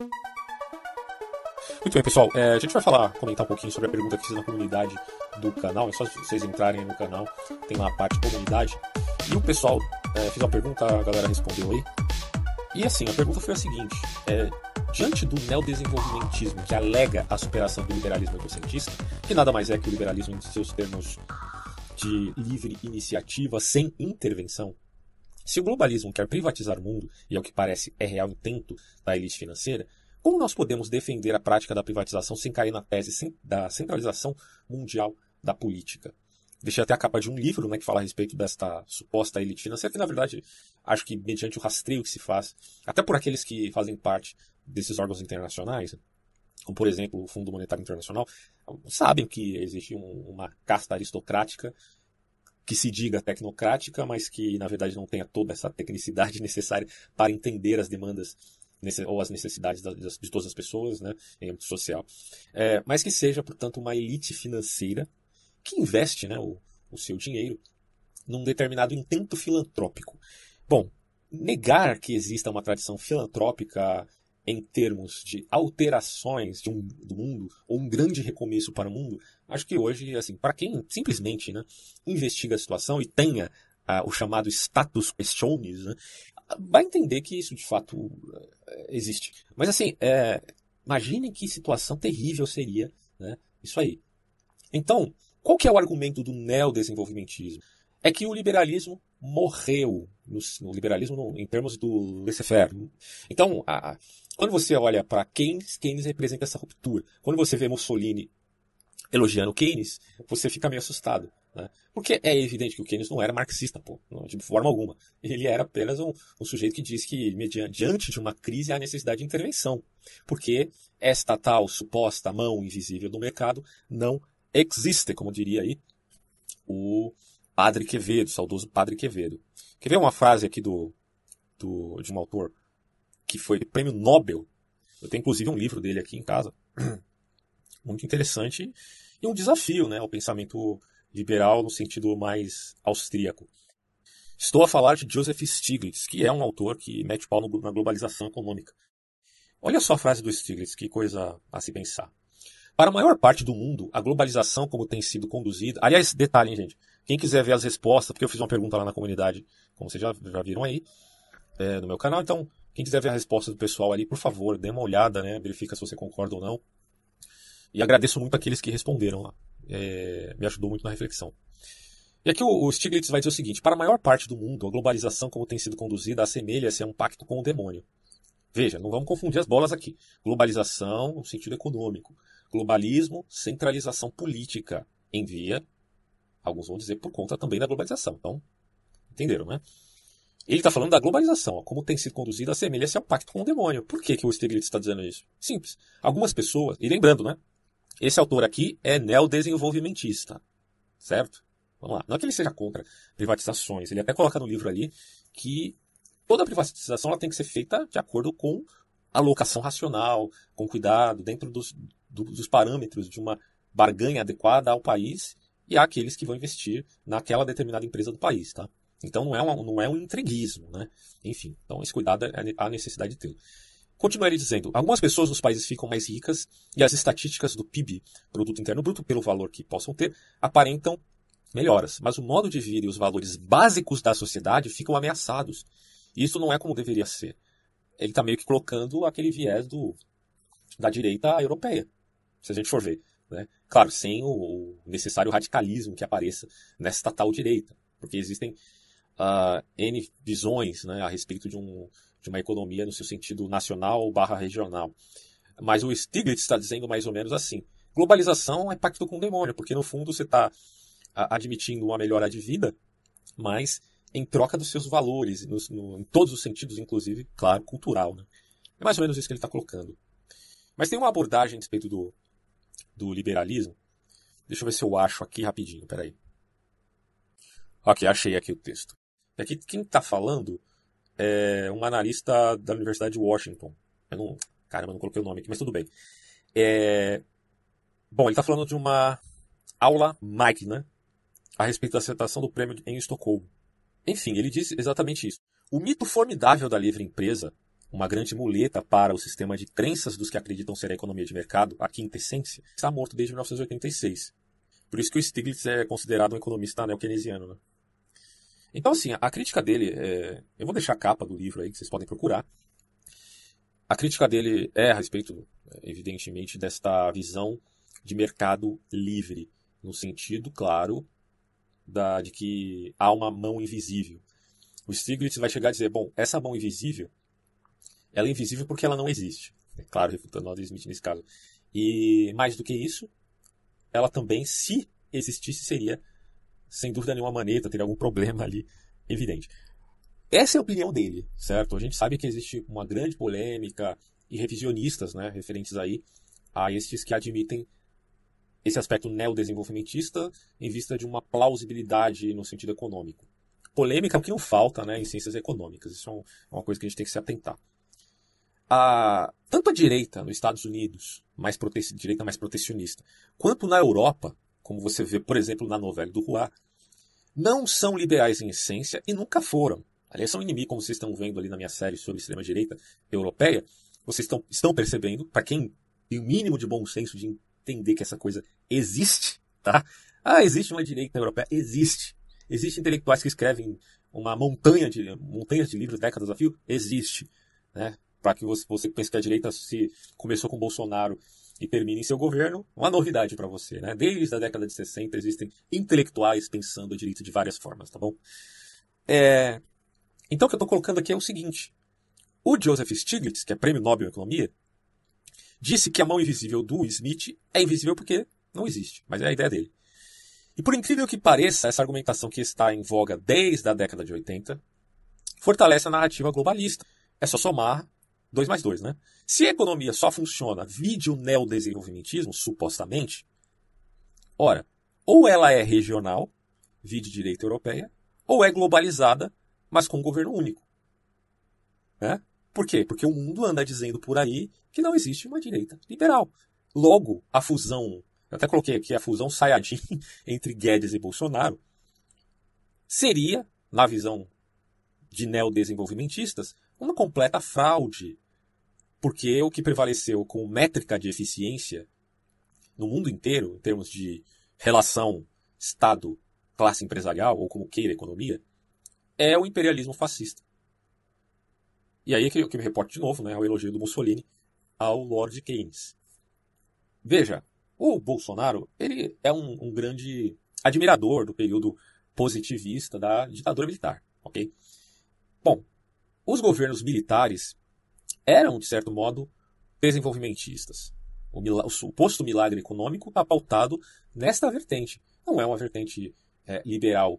Muito bem, pessoal. É, a gente vai falar, comentar um pouquinho sobre a pergunta que fiz na comunidade do canal. É só vocês entrarem no canal, tem lá a parte comunidade. E o pessoal é, fez uma pergunta, a galera respondeu aí. E assim, a pergunta foi a seguinte: é, diante do neodesenvolvimentismo que alega a superação do liberalismo egocentista, que nada mais é que o liberalismo em seus termos de livre iniciativa sem intervenção, se o globalismo quer privatizar o mundo, e ao que parece é real intento da elite financeira, como nós podemos defender a prática da privatização sem cair na tese da centralização mundial da política? Deixei até a capa de um livro né, que fala a respeito desta suposta elite financeira, que na verdade acho que mediante o rastreio que se faz, até por aqueles que fazem parte desses órgãos internacionais, como por exemplo o Fundo Monetário Internacional, sabem que existe um, uma casta aristocrática que se diga tecnocrática, mas que na verdade não tenha toda essa tecnicidade necessária para entender as demandas ou as necessidades de todas as pessoas né, em âmbito social. É, mas que seja, portanto, uma elite financeira que investe né, o, o seu dinheiro num determinado intento filantrópico. Bom, negar que exista uma tradição filantrópica em termos de alterações de um, do mundo ou um grande recomeço para o mundo, acho que hoje, assim, para quem simplesmente né, investiga a situação e tenha ah, o chamado status questiones, né, vai entender que isso de fato eh, existe. Mas assim, é, imaginem que situação terrível seria né, isso aí. Então, qual que é o argumento do neodesenvolvimentismo? É que o liberalismo morreu no, no liberalismo no, em termos do laissez-faire. Então, a, quando você olha para Keynes, Keynes representa essa ruptura. Quando você vê Mussolini elogiando Keynes, você fica meio assustado. Né? Porque é evidente que o Keynes não era marxista, pô, de forma alguma. Ele era apenas um, um sujeito que diz que, mediante, diante de uma crise, há necessidade de intervenção. Porque esta tal suposta mão invisível do mercado não existe, como diria aí o Padre Quevedo, saudoso Padre Quevedo. Quer ver uma frase aqui do, do, de um autor que foi prêmio Nobel? Eu tenho inclusive um livro dele aqui em casa. Muito interessante e um desafio né, ao pensamento liberal no sentido mais austríaco. Estou a falar de Joseph Stiglitz, que é um autor que mete pau na globalização econômica. Olha só a frase do Stiglitz, que coisa a se pensar. Para a maior parte do mundo, a globalização como tem sido conduzida. Aliás, detalhe, hein, gente. Quem quiser ver as respostas, porque eu fiz uma pergunta lá na comunidade, como vocês já, já viram aí, é, no meu canal. Então, quem quiser ver a resposta do pessoal ali, por favor, dê uma olhada, né? Verifica se você concorda ou não. E agradeço muito aqueles que responderam lá. É, me ajudou muito na reflexão. E aqui o, o Stiglitz vai dizer o seguinte: para a maior parte do mundo, a globalização como tem sido conduzida assemelha-se a um pacto com o demônio. Veja, não vamos confundir as bolas aqui. Globalização no sentido econômico. Globalismo, centralização política em via, alguns vão dizer por conta também da globalização. Então, entenderam, né? Ele está falando da globalização, ó, como tem sido conduzida, assemelha-se ao pacto com o demônio. Por que, que o Stiglitz está dizendo isso? Simples. Algumas pessoas, e lembrando, né? Esse autor aqui é neodesenvolvimentista, certo? Vamos lá. Não é que ele seja contra privatizações. Ele até coloca no livro ali que toda privatização ela tem que ser feita de acordo com alocação racional, com cuidado, dentro dos, do, dos parâmetros de uma barganha adequada ao país e àqueles que vão investir naquela determinada empresa do país, tá? Então não é, um, não é um entreguismo, né? Enfim, então esse cuidado é a necessidade de ter. Continua ele dizendo, algumas pessoas nos países ficam mais ricas e as estatísticas do PIB, Produto Interno Bruto, pelo valor que possam ter, aparentam melhoras, mas o modo de vida e os valores básicos da sociedade ficam ameaçados. E isso não é como deveria ser. Ele está meio que colocando aquele viés do, da direita europeia se a gente for ver. Né? Claro, sem o necessário radicalismo que apareça nesta tal direita, porque existem uh, N visões né, a respeito de, um, de uma economia no seu sentido nacional barra regional. Mas o Stiglitz está dizendo mais ou menos assim: globalização é pacto com o demônio, porque no fundo você está admitindo uma melhora de vida, mas em troca dos seus valores, no, no, em todos os sentidos, inclusive, claro, cultural. Né? É mais ou menos isso que ele está colocando. Mas tem uma abordagem a respeito do, do liberalismo. Deixa eu ver se eu acho aqui rapidinho, peraí. Ok, achei aqui o texto. Aqui quem está falando é um analista da Universidade de Washington. Eu não, caramba, não coloquei o nome aqui, mas tudo bem. É, bom, ele está falando de uma aula magna a respeito da aceitação do prêmio em Estocolmo. Enfim, ele diz exatamente isso. O mito formidável da livre empresa uma grande muleta para o sistema de crenças dos que acreditam ser a economia de mercado, a quinta essência, está morto desde 1986. Por isso que o Stiglitz é considerado um economista neo-keynesiano. Né? Então, assim, a crítica dele, é... eu vou deixar a capa do livro aí, que vocês podem procurar. A crítica dele é a respeito, evidentemente, desta visão de mercado livre, no sentido, claro, da, de que há uma mão invisível. O Stiglitz vai chegar a dizer, bom, essa mão invisível ela é invisível porque ela não existe. É claro, refutando Adam Smith nesse caso. E mais do que isso, ela também, se existisse, seria, sem dúvida nenhuma, maneta, teria algum problema ali, evidente. Essa é a opinião dele, certo? A gente sabe que existe uma grande polêmica e revisionistas, né, referentes aí a estes que admitem esse aspecto neodesenvolvimentista em vista de uma plausibilidade no sentido econômico. Polêmica é o que não falta né, em ciências econômicas, isso é uma coisa que a gente tem que se atentar a, tanto a direita nos Estados Unidos, mais prote, direita mais protecionista, quanto na Europa, como você vê, por exemplo, na novela do Roi, não são liberais em essência e nunca foram. Aliás, são inimigos, como vocês estão vendo ali na minha série sobre extrema-direita europeia. Vocês estão, estão percebendo, para quem tem o mínimo de bom senso de entender que essa coisa existe, tá? Ah, existe uma direita europeia? Existe. Existem intelectuais que escrevem uma montanha de, montanhas de livros décadas a fio? Existe. Né? para que você, você pense que a direita se começou com Bolsonaro e termine em seu governo, uma novidade para você. Né? Desde a década de 60 existem intelectuais pensando a direita de várias formas, tá bom? É... Então o que eu estou colocando aqui é o seguinte. O Joseph Stiglitz, que é prêmio Nobel em Economia, disse que a mão invisível do Smith é invisível porque não existe, mas é a ideia dele. E por incrível que pareça, essa argumentação que está em voga desde a década de 80 fortalece a narrativa globalista. É só somar 2 mais 2, né? Se a economia só funciona vide o neodesenvolvimentismo, supostamente, ora, ou ela é regional, vide direita europeia, ou é globalizada, mas com um governo único. Né? Por quê? Porque o mundo anda dizendo por aí que não existe uma direita liberal. Logo, a fusão, eu até coloquei aqui a fusão Sayajin entre Guedes e Bolsonaro, seria, na visão de neodesenvolvimentistas, uma completa fraude. Porque o que prevaleceu como métrica de eficiência no mundo inteiro, em termos de relação Estado-classe empresarial, ou como queira economia, é o imperialismo fascista. E aí é que, que me reporto de novo, né, ao elogio do Mussolini ao Lord Keynes. Veja, o Bolsonaro ele é um, um grande admirador do período positivista da ditadura militar, ok? Bom, os governos militares eram, de certo modo, desenvolvimentistas. O, o suposto milagre econômico está pautado nesta vertente. Não é uma vertente é, liberal,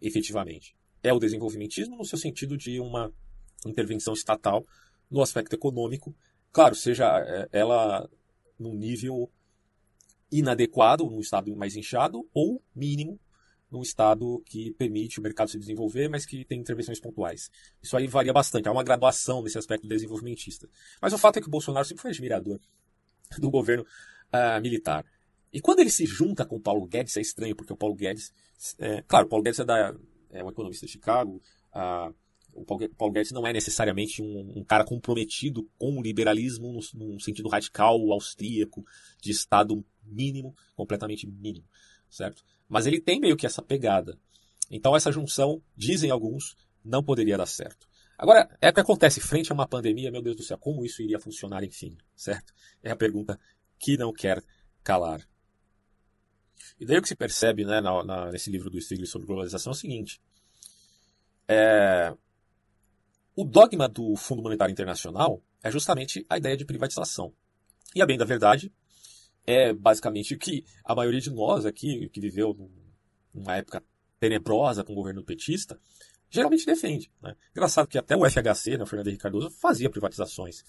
efetivamente. É o desenvolvimentismo no seu sentido de uma intervenção estatal no aspecto econômico. Claro, seja é, ela num nível inadequado, num estado mais inchado, ou mínimo, num estado que permite o mercado se desenvolver, mas que tem intervenções pontuais. Isso aí varia bastante, há uma graduação nesse aspecto desenvolvimentista. Mas o fato é que o Bolsonaro sempre foi admirador do governo uh, militar. E quando ele se junta com o Paulo Guedes, é estranho, porque o Paulo Guedes. É, claro, o Paulo Guedes é, da, é um economista de Chicago. Uh, o Paulo Guedes não é necessariamente um, um cara comprometido com o liberalismo no, num sentido radical, austríaco, de Estado mínimo, completamente mínimo, certo? Mas ele tem meio que essa pegada. Então essa junção, dizem alguns, não poderia dar certo. Agora, é o que acontece frente a uma pandemia, meu Deus do céu, como isso iria funcionar, enfim, certo? É a pergunta que não quer calar. E daí o que se percebe né, na, na, nesse livro do Stiglitz sobre globalização é o seguinte. É, o dogma do Fundo Monetário Internacional é justamente a ideia de privatização. E a bem da verdade, é basicamente o que a maioria de nós aqui, que viveu numa época tenebrosa com o governo petista, geralmente defende. Né? Engraçado que até o FHC, né, o Fernando Henrique Cardoso, fazia privatizações.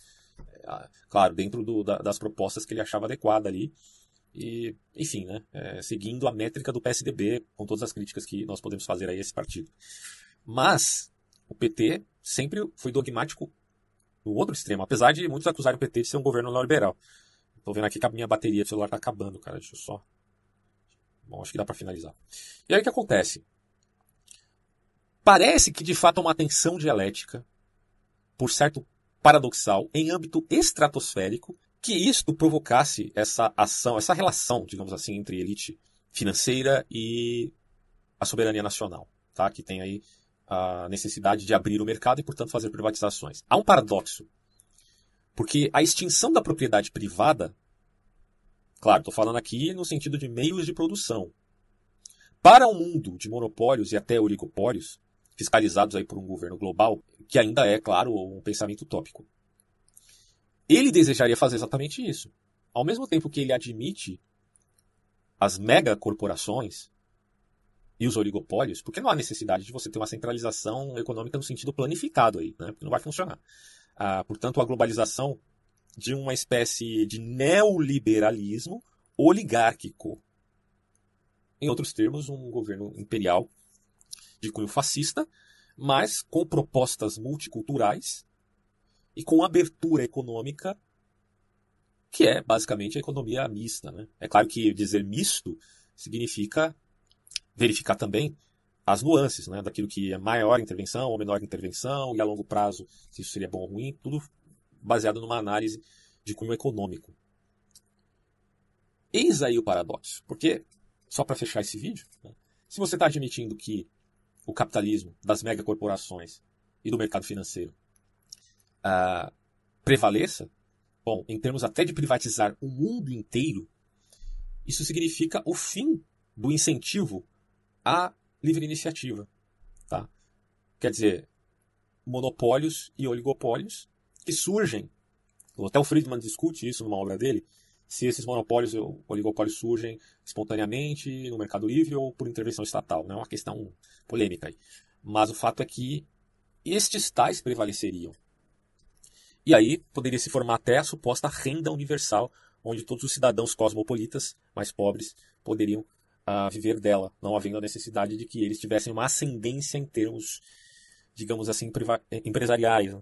É, claro, dentro do, da, das propostas que ele achava adequada ali. E, enfim, né, é, seguindo a métrica do PSDB, com todas as críticas que nós podemos fazer a esse partido. Mas o PT sempre foi dogmático no outro extremo, apesar de muitos acusarem o PT de ser um governo neoliberal. Tô vendo aqui que a minha bateria do celular tá acabando, cara. Deixa eu só. Bom, acho que dá para finalizar. E aí o que acontece? Parece que de fato há uma tensão dialética por certo paradoxal em âmbito estratosférico que isto provocasse essa ação, essa relação, digamos assim, entre elite financeira e a soberania nacional, tá? que tem aí a necessidade de abrir o mercado e, portanto, fazer privatizações. Há um paradoxo, porque a extinção da propriedade privada, claro, estou falando aqui no sentido de meios de produção, para um mundo de monopólios e até oligopólios, fiscalizados aí por um governo global, que ainda é, claro, um pensamento utópico. Ele desejaria fazer exatamente isso. Ao mesmo tempo que ele admite as megacorporações e os oligopólios, porque não há necessidade de você ter uma centralização econômica no sentido planificado aí, né? porque não vai funcionar. Ah, portanto, a globalização de uma espécie de neoliberalismo oligárquico. Em outros termos, um governo imperial de cunho fascista, mas com propostas multiculturais e com abertura econômica, que é basicamente a economia mista. Né? É claro que dizer misto significa verificar também as nuances né, daquilo que é maior intervenção ou menor intervenção e a longo prazo se isso seria bom ou ruim, tudo baseado numa análise de cunho econômico. Eis aí o paradoxo, porque, só para fechar esse vídeo, né, se você está admitindo que o capitalismo das megacorporações e do mercado financeiro uh, prevaleça, bom, em termos até de privatizar o mundo inteiro, isso significa o fim do incentivo a livre iniciativa. Tá? Quer dizer, monopólios e oligopólios que surgem. Até o Friedman discute isso numa obra dele, se esses monopólios e oligopólios surgem espontaneamente no mercado livre ou por intervenção estatal. Não é uma questão polêmica aí. Mas o fato é que estes tais prevaleceriam. E aí poderia se formar até a suposta renda universal, onde todos os cidadãos cosmopolitas mais pobres poderiam a viver dela, não havendo a necessidade de que eles tivessem uma ascendência em termos, digamos assim, empresariais. Né?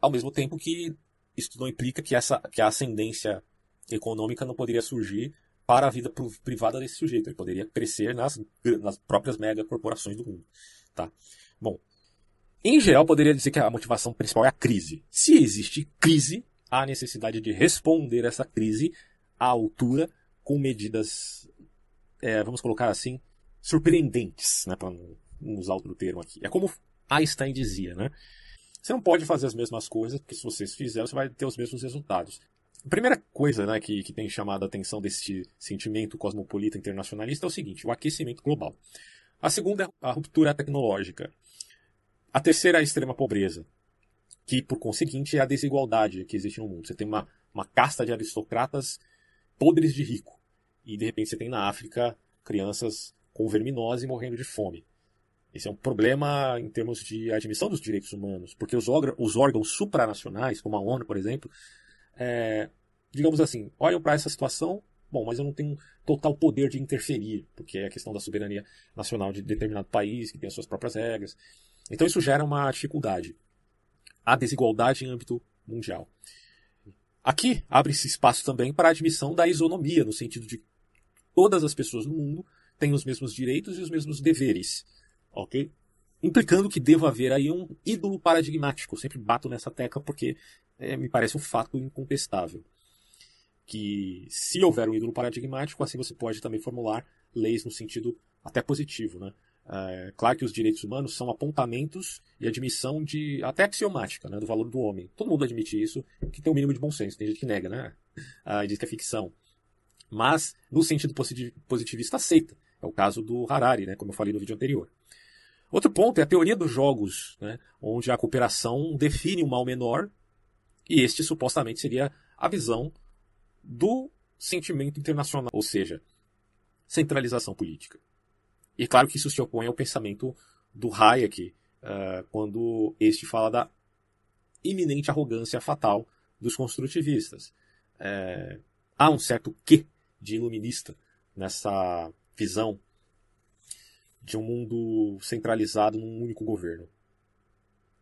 Ao mesmo tempo que isso não implica que, essa, que a ascendência econômica não poderia surgir para a vida privada desse sujeito. Ele poderia crescer nas, nas próprias megacorporações do mundo. Tá? Bom, em geral, poderia dizer que a motivação principal é a crise. Se existe crise, há necessidade de responder essa crise à altura com medidas é, vamos colocar assim, surpreendentes, né, para não usar outro termo aqui. É como Einstein dizia, né? Você não pode fazer as mesmas coisas, porque se você fizer, você vai ter os mesmos resultados. A primeira coisa né, que, que tem chamado a atenção desse sentimento cosmopolita internacionalista é o seguinte: o aquecimento global. A segunda é a ruptura tecnológica. A terceira é a extrema pobreza, que por conseguinte é a desigualdade que existe no mundo. Você tem uma, uma casta de aristocratas podres de rico. E de repente você tem na África crianças com verminose morrendo de fome. Esse é um problema em termos de admissão dos direitos humanos, porque os, os órgãos supranacionais, como a ONU, por exemplo, é, digamos assim, olham para essa situação, bom, mas eu não tenho total poder de interferir, porque é a questão da soberania nacional de determinado país, que tem as suas próprias regras. Então isso gera uma dificuldade. A desigualdade em âmbito mundial. Aqui abre-se espaço também para a admissão da isonomia, no sentido de todas as pessoas no mundo têm os mesmos direitos e os mesmos deveres, ok? Implicando que deva haver aí um ídolo paradigmático. Eu sempre bato nessa tecla porque é, me parece um fato incontestável. Que se houver um ídolo paradigmático, assim você pode também formular leis no sentido até positivo, né? É, claro que os direitos humanos são apontamentos e admissão de até axiomática né, do valor do homem. Todo mundo admite isso, que tem o um mínimo de bom senso. Tem gente que nega, né? Ah, diz que é ficção mas no sentido positivista aceita. É o caso do Harari, né, como eu falei no vídeo anterior. Outro ponto é a teoria dos jogos, né, onde a cooperação define um mal menor, e este supostamente seria a visão do sentimento internacional, ou seja, centralização política. E claro que isso se opõe ao pensamento do Hayek, uh, quando este fala da iminente arrogância fatal dos construtivistas. É, há um certo quê de iluminista nessa visão de um mundo centralizado num único governo.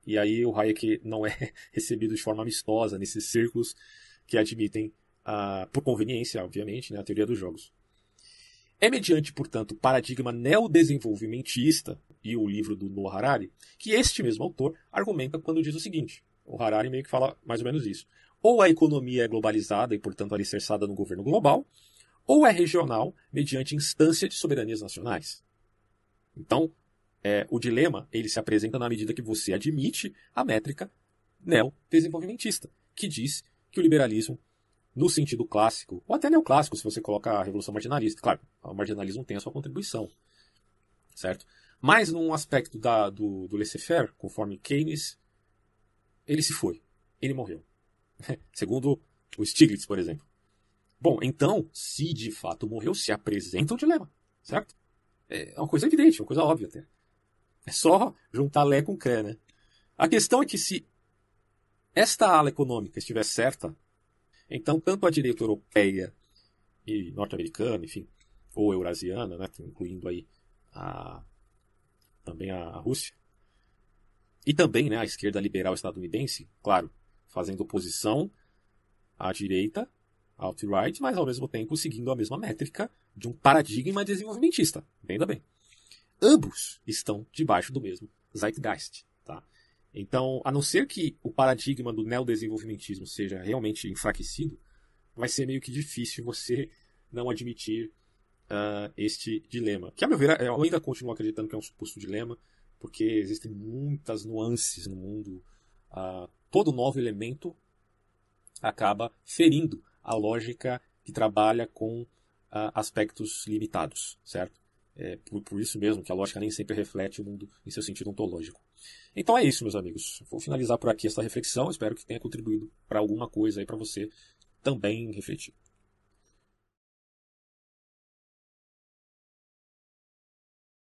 E aí o Hayek não é recebido de forma amistosa nesses círculos que admitem, ah, por conveniência, obviamente, né, a teoria dos jogos. É mediante, portanto, o paradigma neodesenvolvimentista e o livro do Noah Harari que este mesmo autor argumenta quando diz o seguinte: O Harari meio que fala mais ou menos isso. Ou a economia é globalizada e, portanto, alicerçada no governo global, ou é regional, mediante instância de soberanias nacionais. Então, é, o dilema ele se apresenta na medida que você admite a métrica neodesenvolvimentista, que diz que o liberalismo, no sentido clássico, ou até neoclássico, se você coloca a revolução marginalista, claro, o marginalismo tem a sua contribuição, certo? Mas num aspecto da, do, do laissez-faire, conforme Keynes, ele se foi, ele morreu. Segundo o Stiglitz, por exemplo. Bom, então, se de fato morreu, se apresenta um dilema, certo? É uma coisa evidente, uma coisa óbvia até. É só juntar Lé com Cré, né? A questão é que se esta ala econômica estiver certa, então tanto a direita europeia e norte-americana, enfim, ou eurasiana, né, incluindo aí a, também a Rússia, e também né, a esquerda liberal estadunidense, claro, fazendo oposição à direita, alt-right, mas ao mesmo tempo seguindo a mesma métrica de um paradigma desenvolvimentista. Entenda bem. Ambos estão debaixo do mesmo zeitgeist. Tá? Então, a não ser que o paradigma do neodesenvolvimentismo seja realmente enfraquecido, vai ser meio que difícil você não admitir uh, este dilema. Que, a meu ver, eu ainda continuo acreditando que é um suposto dilema, porque existem muitas nuances no mundo. Uh, todo novo elemento acaba ferindo a lógica que trabalha com uh, aspectos limitados, certo? É por, por, isso mesmo que a lógica nem sempre reflete o mundo em seu sentido ontológico. Então é isso, meus amigos. Vou finalizar por aqui essa reflexão. Espero que tenha contribuído para alguma coisa aí para você também refletir.